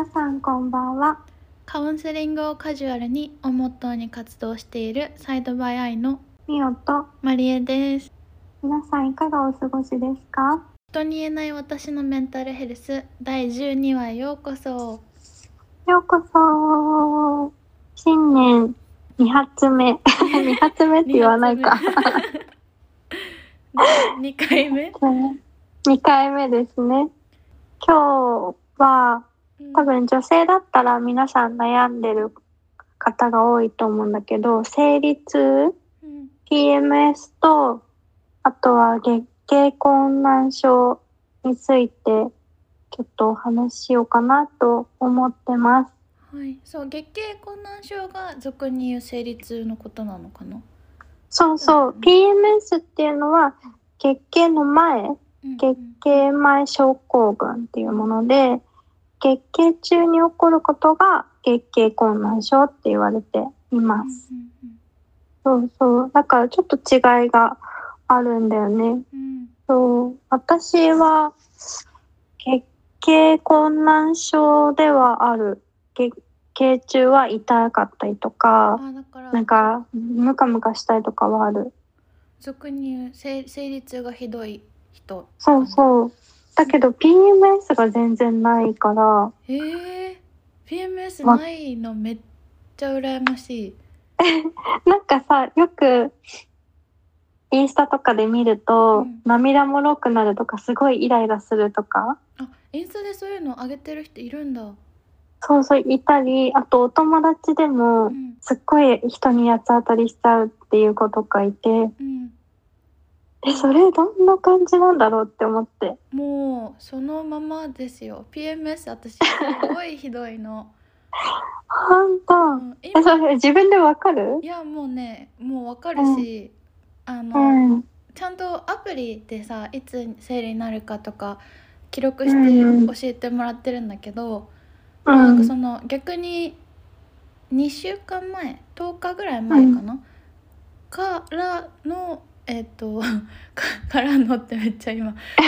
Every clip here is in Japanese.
皆さんこんばんは。カウンセリングをカジュアルにをモットーに活動しているサイドバイアイのみおとマリエです。皆さんいかがお過ごしですか？人に言えない私のメンタルヘルス第12話へようこそ。ようこそ。新年2発目。2発目って言わないか。2回目。2回目ですね。今日は多分女性だったら皆さん悩んでる方が多いと思うんだけど生理痛うん。PMS とあとは月経困難症についてちょっとお話ししようかなと思ってます。はい。そう月経困難症が俗に言う生理痛のことなのかな？そうそう、PMS っていうのは月経の前、うん。月経前症候群っていうもので、月経中に起こることが月経困難症って言われています。そうそう、だからちょっと違いがあるんだよね。そう、私は月経困難症ではある。月経中は痛かったりとか、からなんかムカムカしたりとかはある。俗に言う生生理痛がひどい人そうそう。だけど PMS が全然ないから、へえ PMS まないのめっちゃ羨ましい。なんかさ、よくインスタとかで見ると、うん。涙もろくなるとか、すごいイライラするとか、あインスタでそういうの上げてる人いるんだ。そうそういたり、あとお友達でも、うん。すっごい人に八つ当たりしちゃうっていう子とかいて、うんえ、それどんな感じなんだろうって思って。もうそのままですよ PMS 私すごいひどいの、ほんと。うん、え、今それ自分でわかる？いやもうねもうわかるし、あうの、ん。ちゃんとアプリでさいつ生理になるかとか記録しうんて教えてもらってるんだけど、うん。なんかその逆に2週間前10日ぐらい前かな、からのえっ、と かからのってめっちゃ今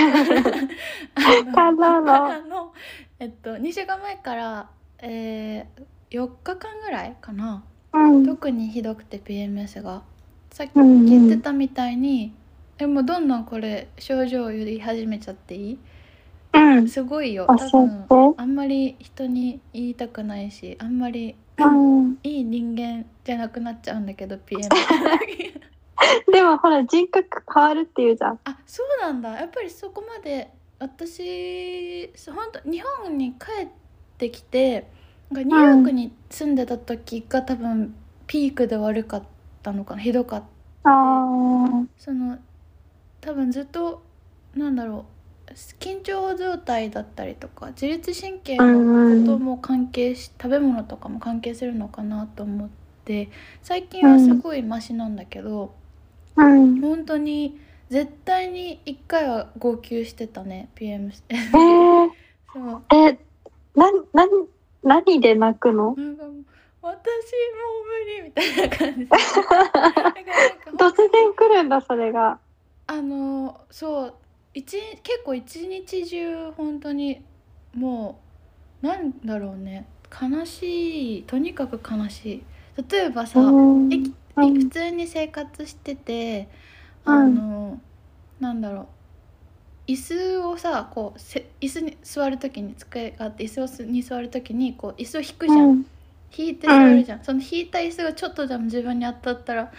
からのからのえっと2週間前から、えー、4日間ぐらいかなうん。特にひどくて PMS がさっきうんうん言ってたみたいに、えもうどんどんこれ症状を言い始めちゃっていい？うん。すごいよ教多分。あんまり人に言いたくないしあんまりうん。いい人間じゃなくなっちゃうんだけど PM でもほら人格変わるっていうじゃん。あそうなんだやっぱりそこまで私本当日本に帰ってきてなんかニューヨークに住んでた時が多分ピークで悪かったのかなひどかった。その多分ずっとなんだろう緊張状態だったりとか自律神経うのんことも関係し食べ物とかも関係するのかなと思って最近はすごいマシなんだけど、うん。本当に絶対に1回は号泣してたね PM えー、そう。え、な、な、何で泣くの？なんかもう私もう無理みたいな感じ。突然来るんだ、それが。あのそう。一結構一日中本当にもうなんだろうね。悲しいとにかく悲しい例えばさ、普通に生活しててうんあの、なんだろう椅子をさこうせ椅子に座る時に机があって椅子をすに座る時にこう椅子を引くじゃん、うん引いて座るじゃん、その引いた椅子がちょっとでも自分に当たったらはっ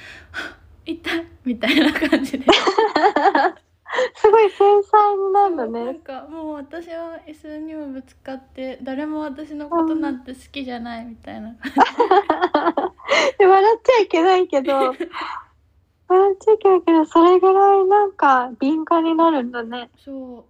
「痛い」みたいな感じで。すごい繊細になるんだそうなんね。かもう私は椅子にもぶつかって誰も私のことなんて好きじゃないみたいな。で笑っちゃいけないけど、笑っちゃいけないけど、それぐらいなんか敏感になるんだね。そう。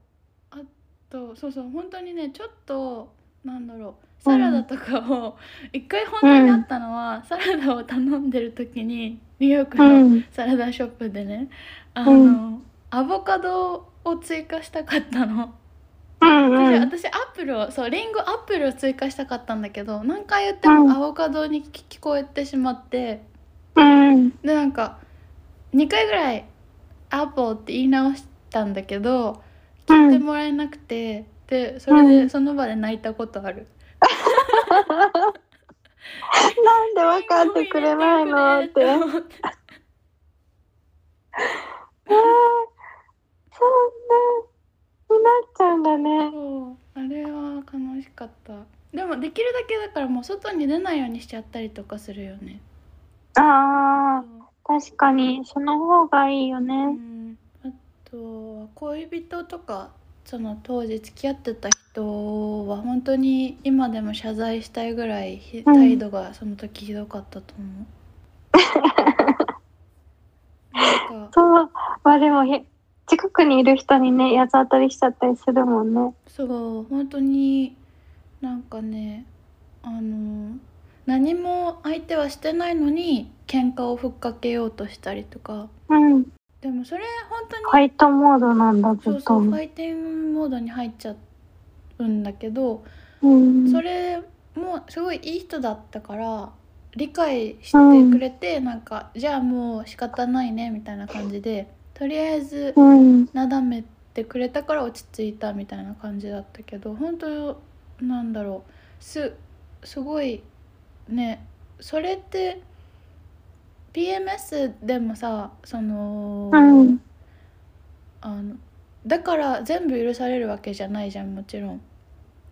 あとそうそう本当にねちょっとなんだろう。サラダとかを一回本当にあったのは、サラダを頼んでる時にニューヨークうのん。サラダショップでね、あの、うんアボカドを追加したかったの。うんうん。私私アップルをそうリンゴアップルを追加したかったんだけど何回言ってうんもアボカドに聞聞こえてしまって、うん。でなんか2回ぐらい「アップル」って言い直したんだけど聞いてもらえなくて、でそれうんでその場で泣いたことある、なんで分かってくれないのって。そんなになっちゃうんだね。そうあれは悲しかったでもできるだけだからもう外に出ないようにしちゃったりとかするよねああ、確かに、その方がいいようね。んあとは恋人とかその当時付き合ってた人は本当に今でも謝罪したいぐらい態度がその時ひどかったと思う。なんかそう、まあでもへ、近くにいる人にね、八つ当たりしちゃったりするもんね。そう本当になんかねあの何も相手はしてないのに喧嘩をふっかけようとしたりとかうん。でもそれ本当にファイトモードなんだ、ずっと。そうそうファイティングモードに入っちゃうんだけど、うん。それもすごいいい人だったから理解してくれて、なんかじゃあもう仕方ないねみたいな感じでとりあえずうん。なだめてくれたから落ち着いたみたいな感じだったけど本当なんだろうすすごいねそれって PMS でもさその、うんあのだから全部許されるわけじゃないじゃんもちろん。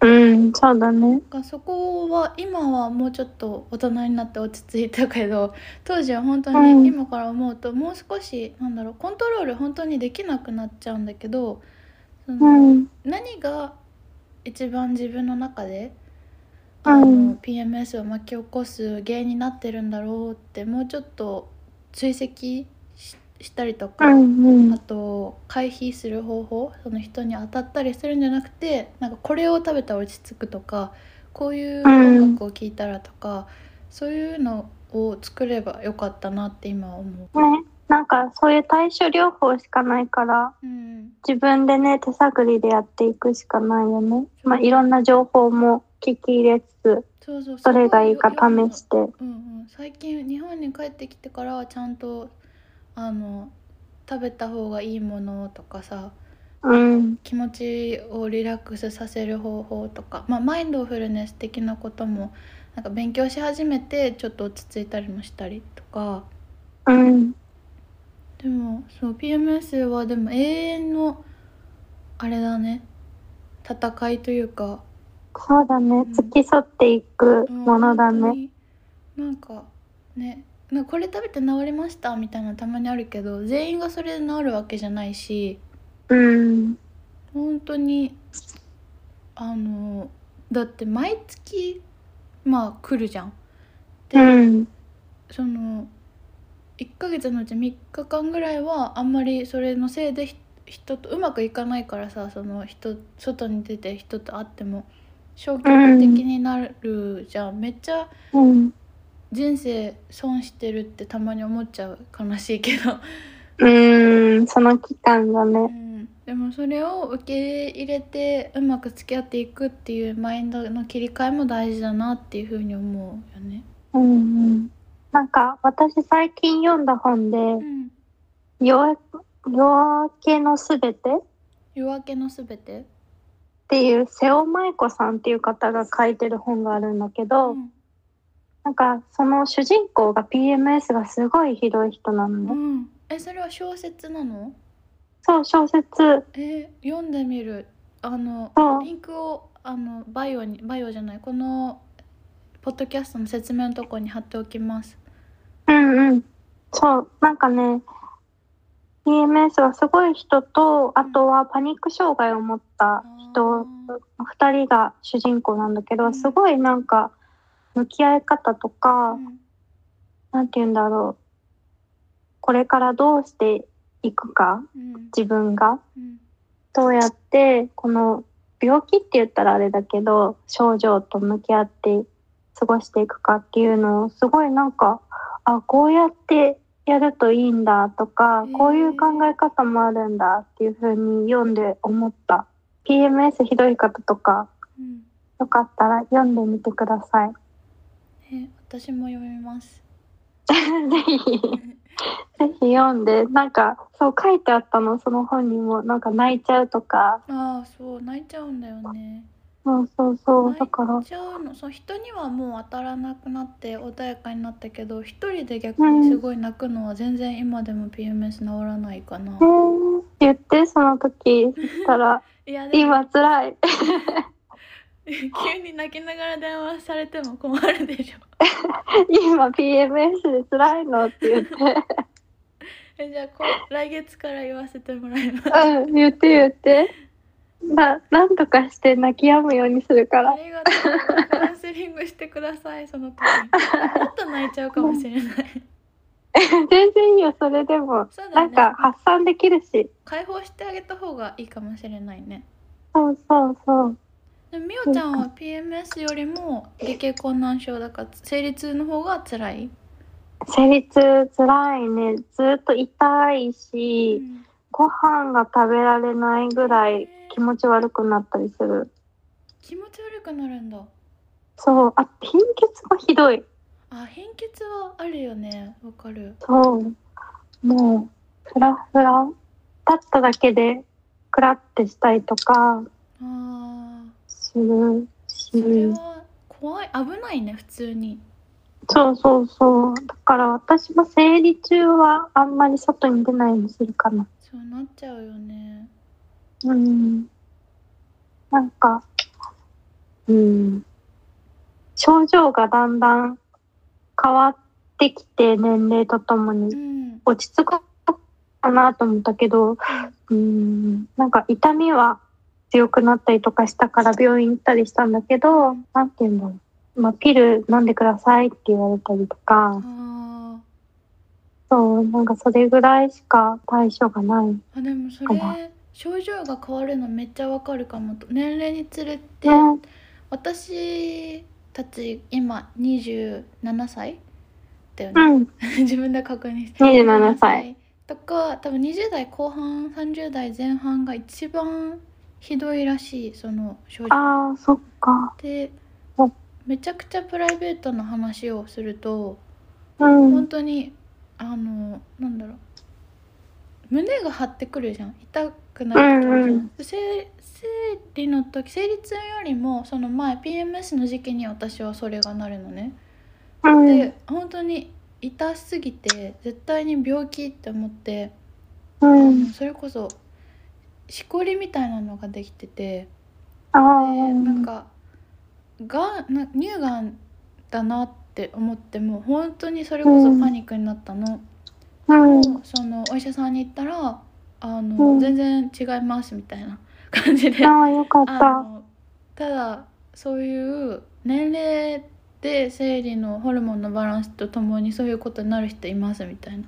うん、そうだね。がそこは今はもうちょっと大人になって落ち着いたけど 当時は本当うんに今から思うともう少しなんだろうコントロール本当にできなくなっちゃうんだけどその、うん。何が一番自分の中でうんあの、PMS を巻き起こす原因になってるんだろうってもうちょっと追跡ししたりとか、うん。うんあ。と回避する方法その人に当たったりするんじゃなくてなんかこれを食べたら落ち着くとかこういう音楽を聴いたらとか、そういうのを作ればよかったなって今は思う。ね。なんか、そういう対処療法しかないから、うん、自分でね、手探りでやっていくしかないよね。まあ、いろんな情報も聞き入れつつ、そうそうどれがいいか試して。うんうん、最近日本に帰ってきてからはちゃんとあの食べた方がいいものとかさうん。気持ちをリラックスさせる方法とか、まあ、マインドフルネス的なこともなんか勉強し始めてちょっと落ち着いたりもしたりとかうん。でもそう PMS はでも永遠のあれだね戦いというかそうだね。ん付き添っていくものだね。なんかねなこれ食べて治りましたみたいなたまにあるけど全員がそれで治るわけじゃないしうん。本当にあのだって毎月まあ来るじゃん。で、うん。その1ヶ月のうち3日間ぐらいはあんまりそれのせいで人とうまくいかないからさその人外に出て人と会っても消極的になるじゃん、めっちゃうん。人生損してるってたまに思っちゃう悲しいけど、うん。その期間がうね。ん、でもそれを受け入れてうまく付き合っていくっていうマインドの切り替えも大事だなっていうふうに思うよね。うんうん。なんか、私最近読んだ本で、うん、夜夜明けのすべて？っ夜明けのすべて、ていう瀬尾舞子さんっていう方が書いてる本があるんだけど、うんなんかその主人公が PMS がすごいひどい人なのね。うん、えそれは小説なの？そう、小説。えー読んでみる。あのリンクをあのバイオにバイオじゃない。このポッドキャストの説明のところに貼っておきます。うんうん。そう、なんかね、PMS がすごい人と、あとはパニック障害を持った人、二人が主人公なんだけど、うん。すごいなんか、向き合い方とか、うんなんて言うんだろう。これからどうしていくか、うん自分が。うんどうやって、この病気って言ったらあれだけど、症状と向き合って過ごしていくかっていうのを、すごいなんか、あ、こうやってやるといいんだとかこういう考え方もあるんだっていうふうに読んで思った。PMS ひどい方とか、うんよかったら読んでみてください。え私も読みます。ぜひ。ぜひ読んで、なんか、そう書いてあったの、その本にも、なんか泣いちゃうとか、ああそう泣いちゃうんだよね。そうそうそう、だから。泣い、ちゃうの。そう人にはもう当たらなくなって穏やかになったけど一人で逆にすごい泣くのは全然今でも PMS 治らないかな。え、ー、言って、その時、そしたら、いや今辛い。急に泣きながら電話されても困るでしょ 今 PMS で辛いのって言って、えじゃあこう来月から言わせてもらいますうん、言って言って。な、なんとかして泣き止むようにするから。ありがとうカウンセリングしてくださいその時もっと泣いちゃうかもしれない全然いいよ、それでも。ねなんか発散できるし。解放してあげた方がいいかもしれないねそうそうそう。でもみおちゃんは PMS よりも月経困難症だから生理痛の方が辛い、生理痛辛いね。ずっと痛いし、うんご飯が食べられないぐらい気持ち悪くなったりする。気持ち悪くなるんだそう。あ、貧血もひどい。あ貧血はあるよねわかるそう。もう、ふらふら。立っただけで、クラってしたりとかあーするそれし。は怖い危ないね普通にそうそうそう。だから私も生理中はあんまり外に出ないようにするかな。そうなっちゃうよねうん。なんか、うん。症状がだんだん変わってきて、年齢とともうにん落ち着くかなと思ったけど、うん。なんか痛みは強くなったりとかしたから病院行ったりしたんだけど、なんて言うんだろう。まあ、ピル飲んでくださいって言われたりとか、あそう、なんかそれぐらいしか対処がない。ーあでもそれ症状が変わるのめっちゃわかるかも年齢につれて、ね。私たち今27歳だようね、ん。自分で確認して27歳とか多分20代後半30代前半が一番ひどいらしいその症状ああ、そっか。でうんめちゃくちゃプライベートな話をするとうん。本当にあのなんだろう胸が張ってくるじゃん痛くなる時うんうん生生理の時生理痛よりもその前 PMS の時期に私はそれがなるのね、うん。で本当に痛すぎて絶対に病気って思って、うん。それこそしこりみたいなのができててあ。なんかがんな乳がんだなって思ってもう本当にそれこそパニックになったの。うん。そのお医者さんに行ったらあの、うん全然違いますみたいな感じでああ、よかっあた。のただそういう年齢で生理のホルモンのバランスとともにそういうことになる人いますみたいな、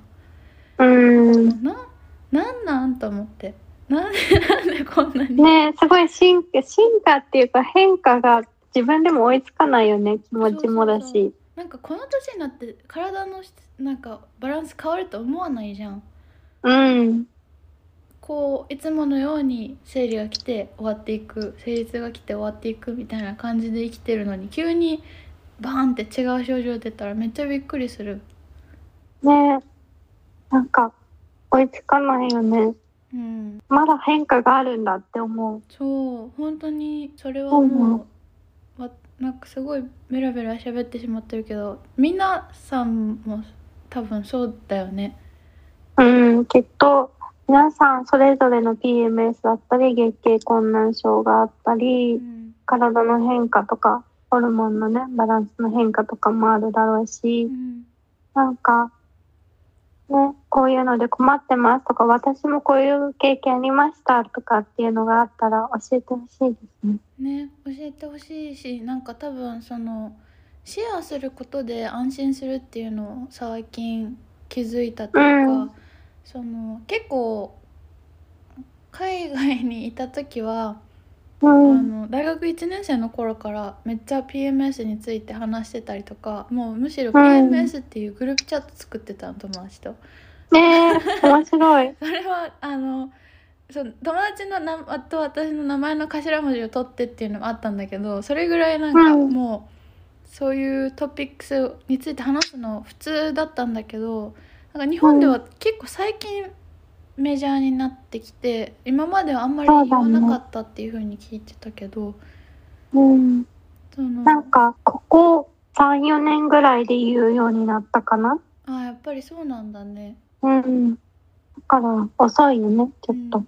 うん。ななんなんと思ってなんでなんでこんなに、ねすごい進化、進化っていうか変化が自分でも追いつかないよね。気持ちもだそうそうし。なんかこの年になって体のしなんかバランス変わると思わないじゃんうん。こういつものように生理が来て終わっていく生理痛が来て終わっていくみたいな感じで生きてるのに急にバーンって違う症状出たらめっちゃびっくりする。ねなんか追いつかないよね。うん、まだ変化があるんだって思う。そう本当にそれはもう、わなんかすごいベラベラ喋ってしまってるけど皆さんも多分そうだよね。うん、きっと皆さんそれぞれの PMS だったり月経困難症があったりうん。体の変化とかホルモンのねバランスの変化とかもあるだろうしうん。なんかねこういうので困ってますとか私もこういう経験ありましたとかっていうのがあったら教えてほしいですね。ね教えてほしいしなんか多分そのシェアすることで安心するっていうのを最近気づいたというか、うんその結構海外にいた時は、あうん、の大学1年生の頃からめっちゃ PMS について話してたりとかもうむしろ PMS っていうグループチャット作ってたの友達と。ねえ面白い。それはあのそう友達の名あと私の名前の頭文字を取ってっていうのもあったんだけどそれぐらいなんかうんもう、そういうトピックスについて話すの普通だったんだけどなんか日本では結構最近メジャーになってきて今まではあんまり言わなかったっていう風に聞いてたけどうん。そのなんか、ここ3、4年ぐらいで言うようになったかな？あやっぱりそうなんだね。うん。だから、遅いよね、ちょっと。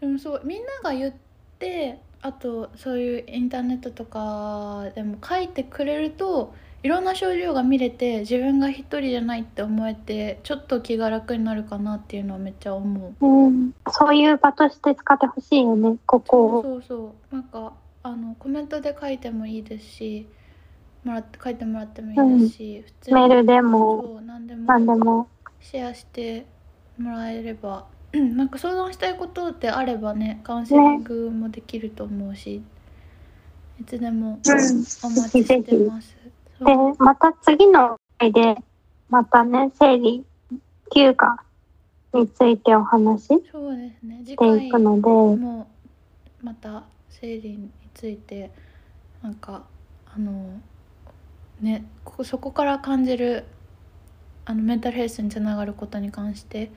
でもそうみんなが言ってあとそういうインターネットとかでも書いてくれるといろんな症状が見れて自分が一人じゃないって思えてちょっと気が楽になるかなっていうのはめっちゃ思う。うん。そういう場として使ってほしいよね、ここを。そうそうなんかあのコメントで書いてもいいですしもらって書いてもらってもいいですし、普通にメールでも、何でもなんでも。シェアしてもらえれば、うん、なんか相談したいことであればねカウンセリングもできると思うし、いつでもうん。お待ちしてます。でまた次の回で、またね、生理休暇についてお話ししそうですね。次て回いくので、もまた生理についてなんかあのねここそこから感じるあのメンタルヘルスにつながることに関して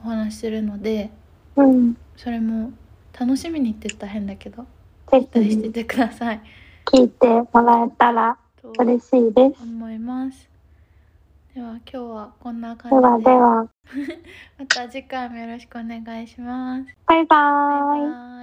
お話しするのでうん。それも楽しみにって言ったら変だけどぜ期待してしてください。聞いてもらえたらと嬉しいです。思います。では今日はこんな感ではじででは、また次回もよろしくお願いします。バイ。バイ